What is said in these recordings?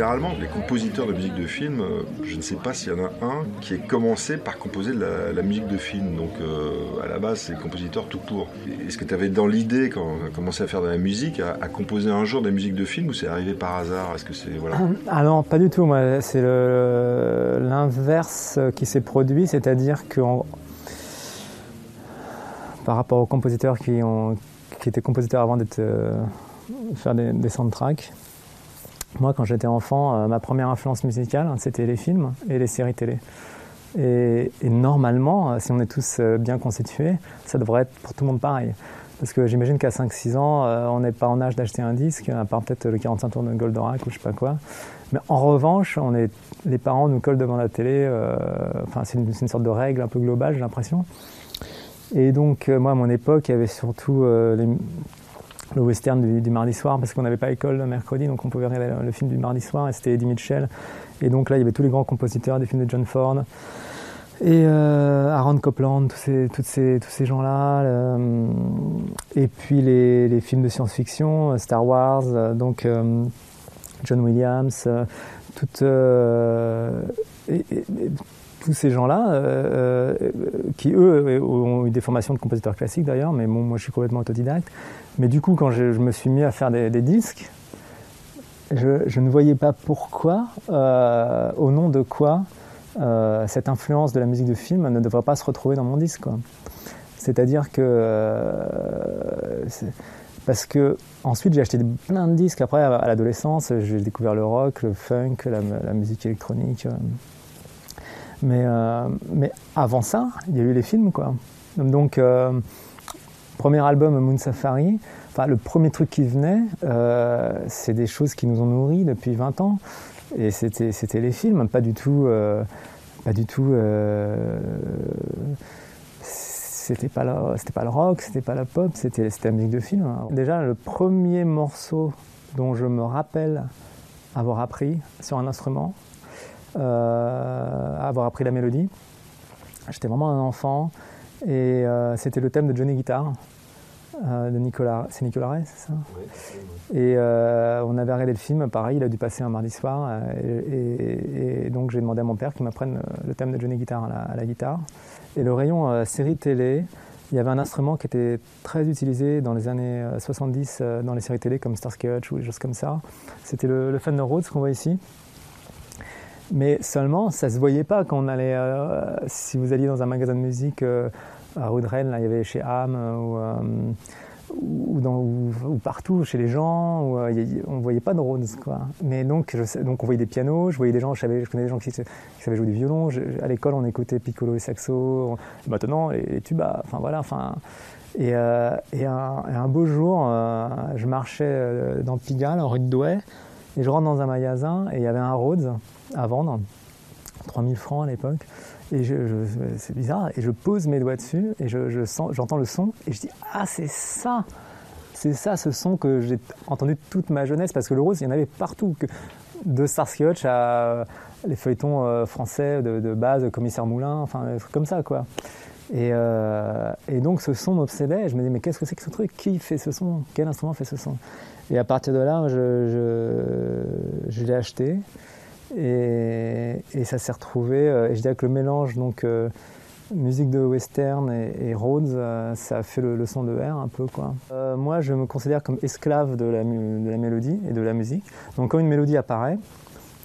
Généralement, les compositeurs de musique de film, euh, je ne sais pas s'il y en a un qui ait commencé par composer de la, musique de film. Donc euh, à la base, c'est compositeur tout court. Est-ce que tu avais dans l'idée, quand tu as commencé à faire de la musique, à, composer un jour des musiques de film ou c'est arrivé par hasard? Est-ce que c'est voilà Ah non, pas du tout. C'est l'inverse qui s'est produit, c'est-à-dire que par rapport aux compositeurs qui étaient compositeurs avant d'être euh, faire des, des soundtracks. Moi, quand j'étais enfant, euh, ma première influence musicale, hein, c'était les films et les séries télé. Et, normalement, euh, si on est tous euh, bien constitués, ça devrait être pour tout le monde pareil. Parce que j'imagine qu'à 5-6 ans, on n'est pas en âge d'acheter un disque, à part peut-être le 45 tours de Goldorak ou je sais pas quoi. Mais en revanche, les parents nous collent devant la télé. enfin, c'est une, une, sorte de règle un peu globale, j'ai l'impression. Et donc, moi, à mon époque, il y avait surtout les, le western du, mardi soir parce qu'on n'avait pas école le mercredi, donc on pouvait regarder le, film du mardi soir et c'était Eddie Mitchell. Et donc là, il y avait tous les grands compositeurs des films de John Ford et euh, Aaron Copland, tous ces, tous ces gens-là. Euh, et puis les, les films de science-fiction, euh, Star Wars, donc John Williams, toutes tous ces gens-là, euh, euh, qui eux ont eu des formations de compositeurs classiques d'ailleurs, mais moi je suis complètement autodidacte. Mais du coup, quand je, me suis mis à faire des, disques, je, ne voyais pas pourquoi, euh, au nom de quoi, cette influence de la musique de film ne devrait pas se retrouver dans mon disque. C'est-à-dire que. parce que ensuite j'ai acheté plein de disques. Après, à, l'adolescence, j'ai découvert le rock, le funk, la musique électronique. Mais, euh, mais avant ça, il y a eu les films, quoi. Donc, euh, premier album Moon Safari, enfin, le premier truc qui venait, euh, c'est des choses qui nous ont nourris depuis 20 ans. Et c'était, c'était les films, pas du tout. pas du tout c'était pas, le, c'était pas le rock, c'était pas la pop, c'était, c'était la musique de film. Déjà, le premier morceau dont je me rappelle avoir appris sur un instrument, euh, avoir appris la mélodie. J'étais vraiment un enfant et euh, c'était le thème de Johnny Guitar. Euh, de Nicolas, c'est Nicolas Ray, c'est ça? Et on avait regardé le film, pareil, il a dû passer un mardi soir, et, donc j'ai demandé à mon père qu'il m'apprenne le thème de Johnny Guitar à la, guitare. Et le rayon série télé, il y avait un instrument qui était très utilisé dans les années 70 dans les séries télé comme Starsky Hutch ou des choses comme ça. C'était le, le Fender Rhodes qu'on voit ici. Mais seulement, ça se voyait pas quand on allait. Euh, si vous alliez dans un magasin de musique euh, à rue de Rennes, là, il y avait chez Ham euh, ou, dans, ou, partout chez les gens, où, on voyait pas de Rhodes, quoi. Mais donc, je, donc on voyait des pianos, je voyais des gens, je, savais, je connais des gens qui, savaient jouer du violon. à l'école, on écoutait piccolo et saxo. maintenant, les, tubas. Enfin voilà. Enfin. Et, et, un, et, un, beau jour, je marchais dans Pigalle, en rue de Douai, et je rentre dans un magasin et il y avait un Rhodes à vendre, 3000 francs à l'époque. Et je, c'est bizarre, et je pose mes doigts dessus, et je, sens, j'entends le son, et je dis Ah, c'est ça C'est ça ce son que j'ai entendu toute ma jeunesse, parce que le rose, il y en avait partout. De Starsky Hutch à les feuilletons euh, français de, base, Commissaire Moulin, enfin, des trucs comme ça, quoi. Et, euh, et donc ce son m'obsédait, je me disais, mais qu'est-ce que c'est que ce truc? Qui fait ce son? Quel instrument fait ce son? Et à partir de là, je, l'ai acheté. Et, ça s'est retrouvé, euh, et je dirais que le mélange, donc euh, musique de western et, Rhodes, ça a fait le, son de R un peu. Quoi. moi, je me considère comme esclave de la, de la, mélodie et de la musique. Donc quand une mélodie apparaît,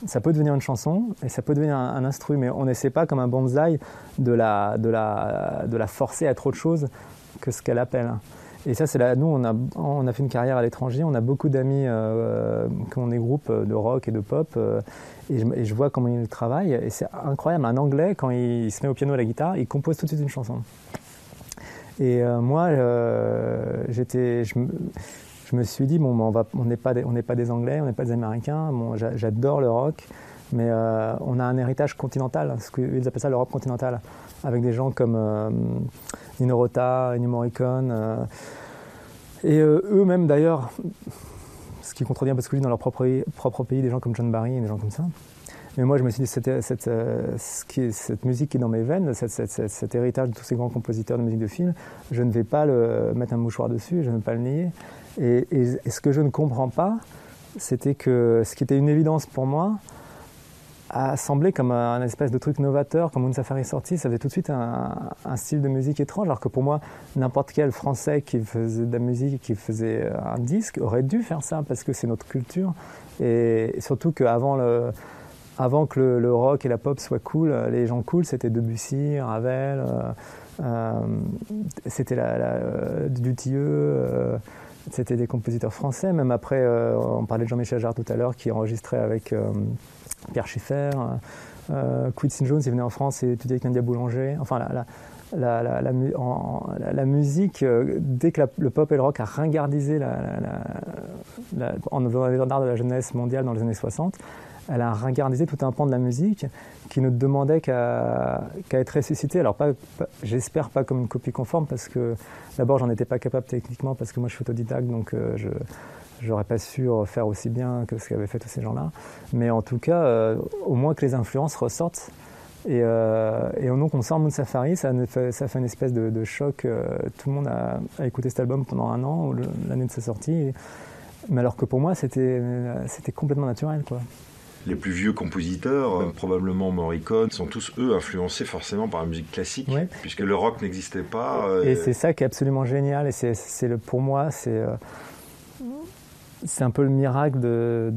ça peut devenir une chanson et ça peut devenir un, instrument, mais on n'essaie pas comme un bonsaï de la, de, la, de la forcer à être autre chose que ce qu'elle appelle. Et ça, c'est là. Nous, on a, on a fait une carrière à l'étranger. On a beaucoup d'amis euh, qui ont des groupes de rock et de pop. Euh, et, je, vois comment ils travaillent. Et c'est incroyable. Un Anglais, quand il, se met au piano à la guitare, il compose tout de suite une chanson. Et euh, moi, euh, j'étais, me suis dit, bon, on n'est pas, des, Anglais, on n'est pas des Américains. Bon, j'adore le rock. Mais on a un héritage continental, ce qu'ils appellent ça l'Europe continentale, avec des gens comme Nino Rota, Ennio Morricone. Euh, et euh, eux-mêmes d'ailleurs, ce qui contredit un peu ce que je dis dans leur propre, pays, des gens comme John Barry et des gens comme ça. Mais moi, je me suis dit, cette, cette musique qui est dans mes veines, cet héritage de tous ces grands compositeurs de musique de film, je ne vais pas le, mettre un mouchoir dessus, je ne vais pas le nier. Et, et ce que je ne comprends pas, c'était que ce qui était une évidence pour moi, a semblé comme un, espèce de truc novateur. Quand Moon Safari est sorti, ça avait tout de suite un, style de musique étrange, alors que pour moi, n'importe quel Français qui faisait de la musique, qui faisait un disque, aurait dû faire ça, parce que c'est notre culture. Et surtout qu'avant le, avant que le, rock et la pop soient cool, les gens cool, c'était Debussy, Ravel, euh, euh, c'était la, la, euh, Dutilleux, c'était des compositeurs français. Même après, on parlait de Jean-Michel Jarre tout à l'heure, qui enregistrait avec Pierre Schiffer, euh, Quincy Jones, il venait en France et étudiait avec Nadia Boulanger. Enfin, la, musique, euh, dès que le pop et le rock a ringardisé en l'art de la jeunesse mondiale dans les années 60, elle a ringardisé tout un pan de la musique qui ne demandait qu'à être ressuscité. Alors, pas, j'espère pas comme une copie conforme, parce que d'abord, j'en étais pas capable techniquement, parce que moi, je suis autodidacte, donc euh, je j'aurais pas su faire aussi bien que ce qu'avaient fait tous ces gens-là. Mais en tout cas, euh, au moins que les influences ressortent. Et, euh, et donc on sort Moon Safari, ça fait, ça fait une espèce de, choc. Euh, tout le monde a, écouté cet album pendant un an, l'année de sa sortie. Mais alors que pour moi, c'était complètement naturel. Quoi. Les plus vieux compositeurs, probablement Morricone, sont tous eux influencés forcément par la musique classique, puisque le rock n'existait pas. Et, c'est ça qui est absolument génial. Et c'est pour moi, c'est c'est un peu le miracle de,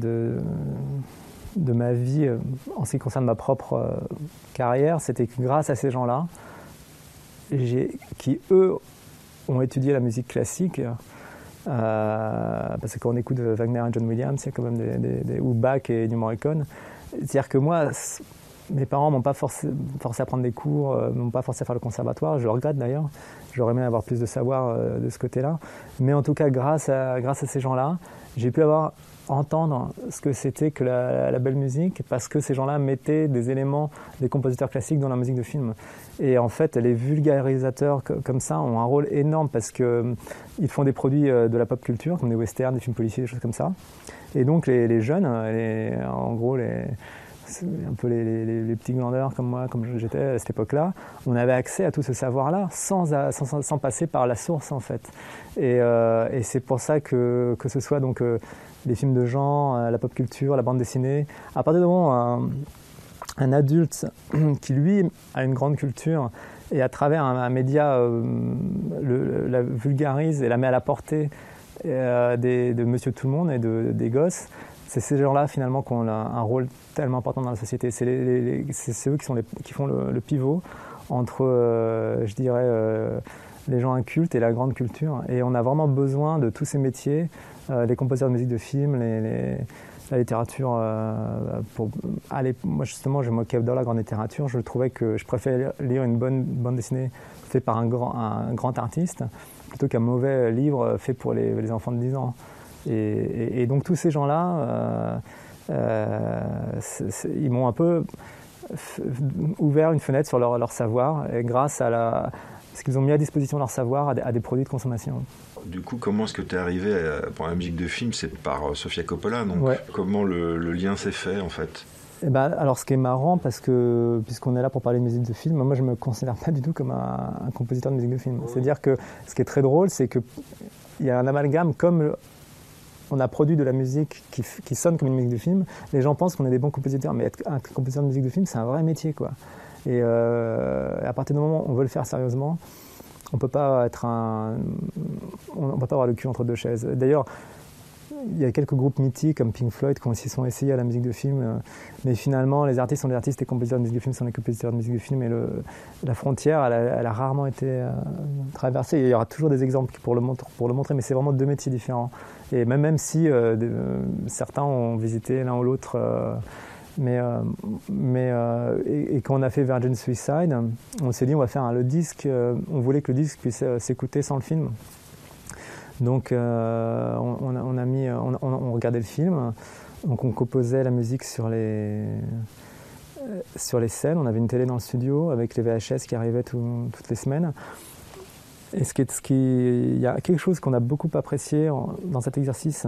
de, ma vie euh, en ce qui concerne ma propre euh, carrière. C'était que grâce à ces gens-là, qui eux ont étudié la musique classique, euh, parce que quand on écoute Wagner et John Williams, c'est quand même des, des, ou Bach et New Morricone. C'est-à-dire que moi, mes parents m'ont pas forcé, à prendre des cours, m'ont pas forcé à faire le conservatoire. Je le regrette d'ailleurs. J'aurais aimé avoir plus de savoir de ce côté-là. Mais en tout cas, grâce à ces gens-là, j'ai pu avoir entendre ce que c'était que la, belle musique parce que ces gens-là mettaient des éléments des compositeurs classiques dans la musique de film. Et en fait, les vulgarisateurs comme ça ont un rôle énorme parce qu'ils euh, font des produits euh, de la pop culture, comme des westerns, des films policiers, des choses comme ça. Et donc les, jeunes, en gros les, un peu les, petits glandeurs comme moi, comme j'étais à cette époque-là, on avait accès à tout ce savoir-là sans, sans, passer par la source en fait. Et, euh, et c'est pour ça que, que ce soit donc euh, les films de genre, euh, la pop culture, la bande dessinée, à partir du moment un, adulte qui lui a une grande culture et à travers un, média la vulgarise et la met à la portée des, de Monsieur Tout le Monde et de, des gosses, c'est ces gens-là finalement qui ont un rôle tellement important dans la société. C'est eux qui, font le, pivot entre, euh, je dirais, euh, les gens incultes et la grande culture. Et on a vraiment besoin de tous ces métiers, euh, les compositeurs de musique de film, la littérature. pour aller, moi justement, je m'occupe dans la grande littérature. Je trouvais que je préférais lire une bonne bande dessinée faite par un grand, un grand artiste plutôt qu'un mauvais livre fait pour les, les enfants de 10 ans. Et, donc tous ces gens-là, euh, euh, ils m'ont un peu ouvert une fenêtre sur leur, savoir et grâce à la, ce qu'ils ont mis à disposition leur savoir à des, produits de consommation. Du coup, comment est-ce que tu es arrivé pour la musique de film C'est par euh, Sofia Coppola, donc comment le, lien s'est fait en fait? Eh ben, alors, ce qui est marrant, parce que puisqu'on est là pour parler de musique de film, moi je me considère pas du tout comme un, un compositeur de musique de film. C'est-à-dire que ce qui est très drôle, c'est que il y a un amalgame comme on a produit de la musique qui, sonne comme une musique de film, les gens pensent qu'on est des bons compositeurs. Mais être un compositeur de musique de film, c'est un vrai métier, quoi. Et euh, à partir du moment où on veut le faire sérieusement, on peut pas être un, on, peut pas avoir le cul entre deux chaises. D'ailleurs, il y a quelques groupes mythiques comme Pink Floyd qui s'y sont essayés à la musique de film, euh, mais finalement les artistes sont des artistes les compositeurs de musique de film sont des compositeurs de musique de film et la frontière elle a, rarement été euh, traversée. Il y aura toujours des exemples pour le, montrer, mais c'est vraiment deux métiers différents. Et même, même si euh, certains ont visité l'un ou l'autre, mais et, quand on a fait Virgin Suicide, on s'est dit on va faire un, le disque, on voulait que le disque puisse s'écouter sans le film. Donc on, regardait le film, donc on composait la musique sur les, euh, sur les scènes. On avait une télé dans le studio avec les VHS qui arrivaient toutes les semaines. Et ce qui, il y a quelque chose qu'on a beaucoup apprécié dans cet exercice,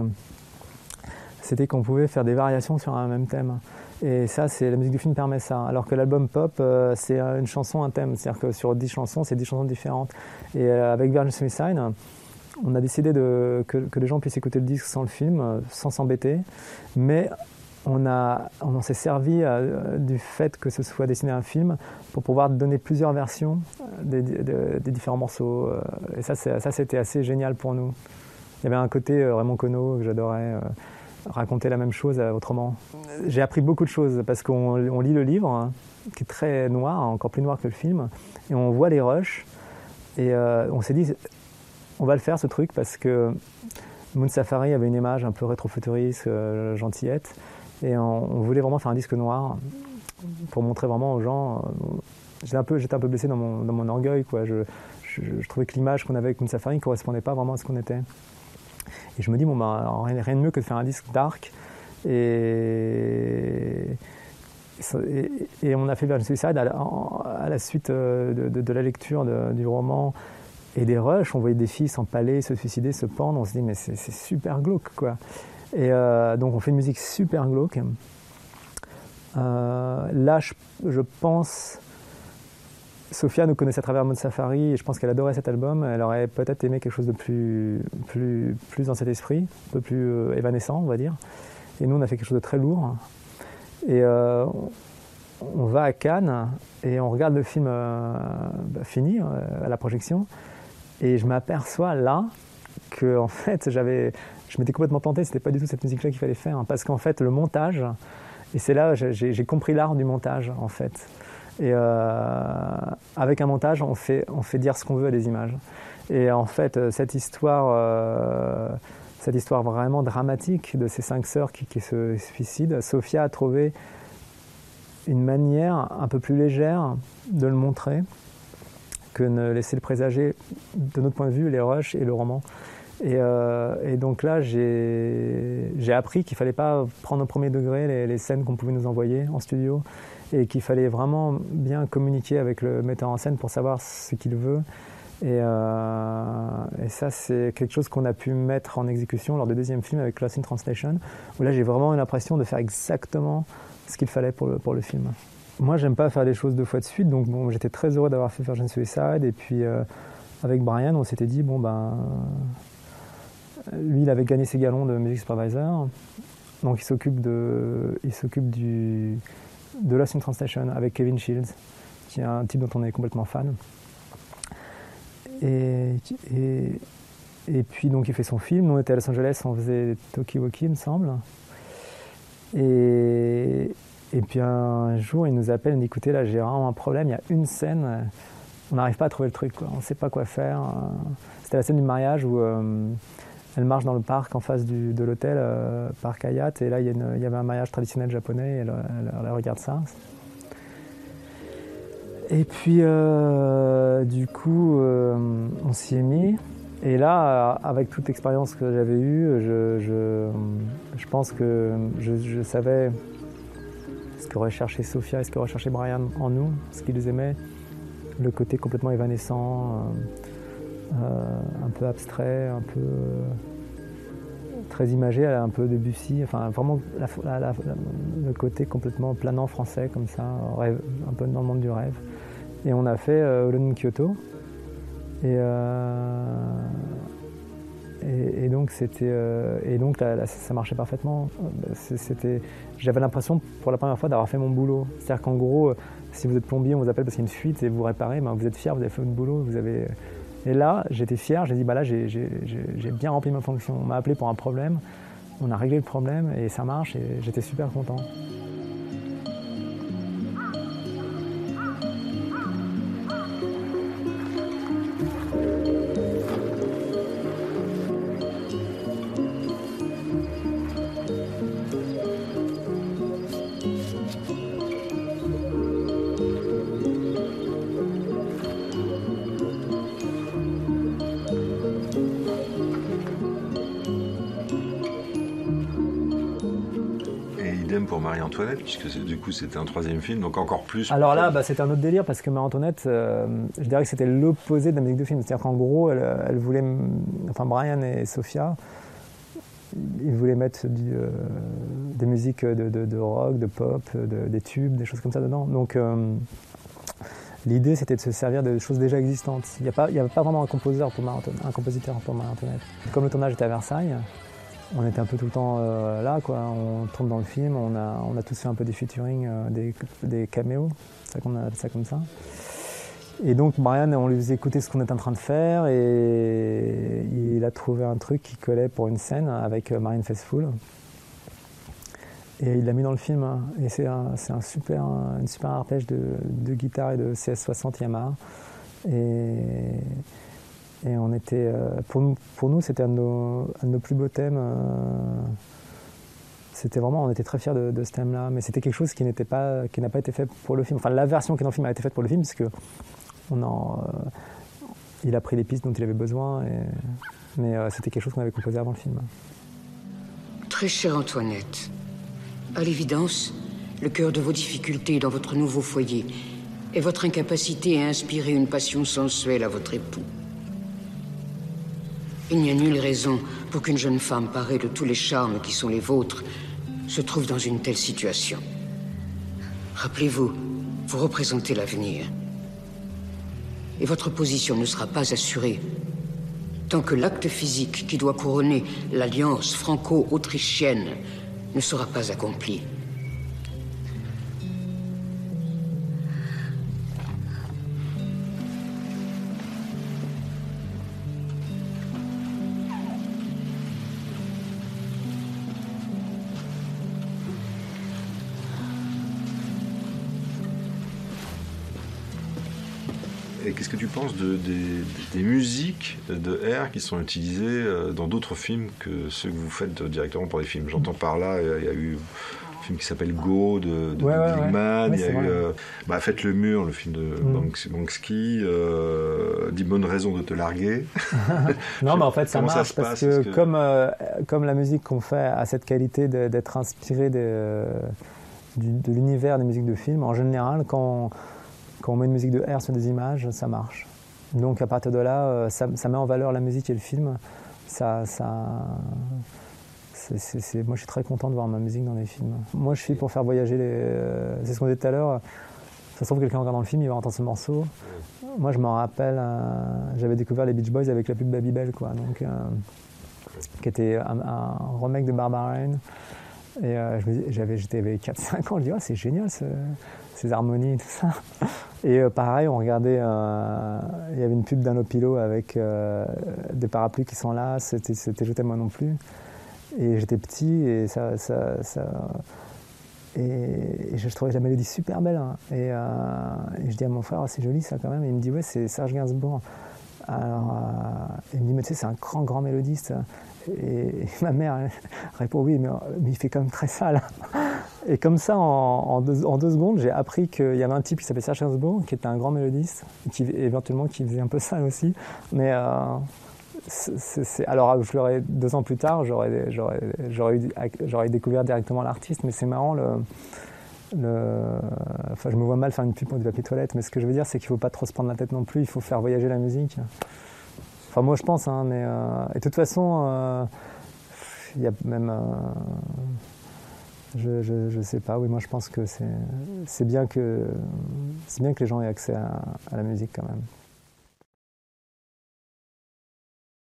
c'était qu'on pouvait faire des variations sur un même thème. Et ça, la musique du film permet ça. Alors que l'album pop, euh, c'est une chanson, un thème. C'est-à-dire que sur 10 chansons, c'est 10 chansons différentes. Et euh, avec Virgin Suicide, on a décidé que, les gens puissent écouter le disque sans le film, euh, sans s'embêter. Mais on, a, on s'est servi du fait que ce soit dessiné un film pour pouvoir donner plusieurs versions des, différents morceaux. Et ça, ça, c'était assez génial pour nous. Il y avait un côté Raymond Queneau que j'adorais raconter la même chose euh, autrement. J'ai appris beaucoup de choses parce qu'on lit le livre, hein, qui est très noir, encore plus noir que le film, et on voit les rushs. Et euh, on s'est dit, on va le faire ce truc parce que Moon Safari avait une image un peu rétrofuturiste, euh, gentillette, et on, voulait vraiment faire un disque noir pour montrer vraiment aux gens. j'étais un peu, j'étais un peu blessé dans mon, dans mon orgueil, quoi. Je, je, trouvais que l'image qu'on avait avec Moon Safari ne correspondait pas vraiment à ce qu'on était. Et je me dis, bon, bah, rien de mieux que de faire un disque dark. Et, et, on a fait Virgin Suicide à la, suite euh, de, la lecture du roman et des rushs. On voyait des filles s'empaler, se suicider, se pendre. On se dit, mais c'est super glauque, quoi. Et euh, donc, on fait une musique super glauque. Euh, là, je pense Sophia nous connaissait à travers Mode Safari et je pense qu'elle adorait cet album. Elle aurait peut-être aimé quelque chose de plus, plus, dans cet esprit, un peu plus euh, évanescent, on va dire. Et nous, on a fait quelque chose de très lourd. Et euh, on va à Cannes et on regarde le film euh, bah, fini à la projection. Et je m'aperçois là que en fait, j'avais, je m'étais complètement planté. C'était pas du tout cette musique-là qu'il fallait faire, hein, parce qu'en fait, le montage, et c'est là j'ai compris l'art du montage en fait. Et euh, avec un montage, on fait, on fait dire ce qu'on veut à des images. Et en fait, euh, cette histoire, euh, cette histoire vraiment dramatique de ces cinq sœurs qui, se suicident, Sophia a trouvé une manière un peu plus légère de le montrer que ne laisser le présager, de notre point de vue, les rushs et le roman. Et, donc là, j'ai appris qu'il ne fallait pas prendre au premier degré les, scènes qu'on pouvait nous envoyer en studio, et qu'il fallait vraiment bien communiquer avec le metteur en scène pour savoir ce qu'il veut. Et, euh, ça, c'est quelque chose qu'on a pu mettre en exécution lors du deuxième film avec Lost in Translation, où là, j'ai vraiment l'impression de faire exactement ce qu'il fallait pour le film. Moi, j'aime pas faire des choses deux fois de suite, donc bon, j'étais très heureux d'avoir fait Virgin Suicide. Et puis, euh, avec Brian, on s'était dit, bon, ben, lui, il avait gagné ses galons de music supervisor, donc il s'occupe de, il s'occupe du de Lost in Translation avec Kevin Shields, qui est un type dont on est complètement fan. Et, et, puis donc il fait son film. Nous on était à Los Angeles, on faisait Tokiwoki, il me semble. Et, et puis un jour il nous appelle, il nous dit écoutez là j'ai vraiment un problème, il y a une scène, on n'arrive pas à trouver le truc, on ne sait pas quoi faire. C'était la scène du mariage où euh, elle marche dans le parc en face de l'hôtel, euh, parc Hayat, et là il y, avait un mariage traditionnel japonais, et elle, regarde ça. Et puis euh, du coup, euh, on s'y est mis. Et là, avec toute l'expérience que j'avais eue, je, pense que je, savais que recherchait Sophia et ce que recherchait Brian en nous, ce qu'ils aimaient, le côté complètement évanescent. Euh, un peu abstrait, un peu euh, très imagé, un peu de Bussy, enfin vraiment le côté complètement planant français comme ça, rêve, un peu dans le monde du rêve. Et on a fait euh, Kyoto. Et, euh, et, donc et donc ça marchait parfaitement. J'avais l'impression pour la première fois d'avoir fait mon boulot. C'est-à-dire qu'en gros, si vous êtes plombier, on vous appelle parce qu'il y a une fuite et vous réparez, ben, vous êtes fier, vous avez fait votre boulot, vous avez et là, j'étais fier, j'ai dit, bah là, j'ai bien rempli ma fonction. On m'a appelé pour un problème, on a réglé le problème et ça marche et j'étais super content. Pour Marie-Antoinette, puisque du coup c'était un troisième film, donc encore plus. Alors là, bah, c'était un autre délire parce que Marie-Antoinette, euh, je dirais que c'était l'opposé de la musique de film. C'est-à-dire qu'en gros, elle, voulait, enfin Brian et Sophia il voulait mettre des musiques de, rock, de pop, des tubes, des choses comme ça dedans. Donc l'idée c'était de se servir de choses déjà existantes. Il n'y avait pas vraiment un compositeur pour un compositeur pour Comme le tournage était à Versailles, on était un peu tout le temps euh, là, quoi. On tourne dans le film, on a, on a tous fait un peu des featuring, euh, des, des caméos, ça qu'on appelle ça comme ça. Et donc Brian, on lui faisait écouter ce qu'on était en train de faire et il a trouvé un truc qui collait pour une scène avec euh, Marine Faithfull. Et il l'a mis dans le film. Hein. Et c'est un, un, super, une super arpège de, de guitare et de CS60 Yamaha. Et on était, euh, pour nous, pour nous c'était un, de nos plus beaux thèmes. Euh, c'était vraiment, on était très fiers de, ce thème-là, mais c'était quelque chose qui n'était pas, qui n'a pas été fait pour le film. Enfin, la version qui est dans le film a été faite pour le film, parce que on euh, il a pris les pistes dont il avait besoin, mais c'était quelque chose qu'on avait composé avant le film. Très chère Antoinette, à l'évidence, le cœur de vos difficultés dans votre nouveau foyer est votre incapacité à inspirer une passion sensuelle à votre époux. Il n'y a nulle raison pour qu'une jeune femme parée de tous les charmes qui sont les vôtres se trouve dans une telle situation. Rappelez-vous, vous représentez l'avenir. Et votre position ne sera pas assurée tant que l'acte physique qui doit couronner l'alliance franco-autrichienne ne sera pas accompli. Qu'est-ce que tu penses de, des, musiques de R qui sont utilisées euh, dans d'autres films que ceux que vous faites directement pour les films? J'entends par là, il y a eu un film qui s'appelle Go de, de il y a eu euh, bah, Faites le mur, le film de mm. Banksy, euh, Dis bonne raison de te larguer. non, mais en fait, ça marche parce que, Comme, euh, comme la musique qu'on fait a cette qualité d'être inspirée de, de l'univers des musiques de films, en général, quand quand on met une musique de R sur des images, ça marche. Donc à partir de là, euh, ça, met en valeur la musique et le film. Ça, ça, moi, je suis très content de voir ma musique dans les films. Moi, je suis pour faire voyager les. Euh, c'est ce qu'on disait tout à l'heure. Ça se trouve, quelqu'un regarde dans le film, il va entendre ce morceau. Moi, je m'en rappelle, euh, j'avais découvert les Beach Boys avec la pub Babybel, quoi. Donc, qui était un, remake de Barbara Rain. Et j'avais, j'étais avec 4-5 ans, je dis, oh, c'est génial ce, ces harmonies, tout ça. Et euh, pareil, on regardait, euh, il y avait une pub d'un Opilo avec euh, des parapluies qui sont là, c'était, c'était Je moi non plus. Et j'étais petit et ça, et, je trouvais la mélodie super belle. Hein. Et, je dis à mon frère, oh, c'est joli ça quand même. Et il me dit, ouais, c'est Serge Gainsbourg. Alors, il me dit, mais tu sais, c'est un grand, grand mélodiste. Et, ma mère répond, oui, mais, il fait quand même très sale. Et comme ça, en, deux, secondes, j'ai appris qu'il y avait un type qui s'appelait Serge Gainsbourg, qui était un grand mélodiste, qui éventuellement qui faisait un peu ça aussi. Mais euh, alors, deux ans plus tard, j'aurais, découvert directement l'artiste. Mais c'est marrant, le, je me vois mal faire une pub pour du papier toilette. Mais ce que je veux dire, c'est qu'il ne faut pas trop se prendre la tête non plus. Il faut faire voyager la musique. Enfin, moi, je pense. Hein, mais euh, et de toute façon, euh, il y a même je, ne sais pas, oui, moi je pense que c'est bien, que, bien que les gens aient accès à la musique quand même.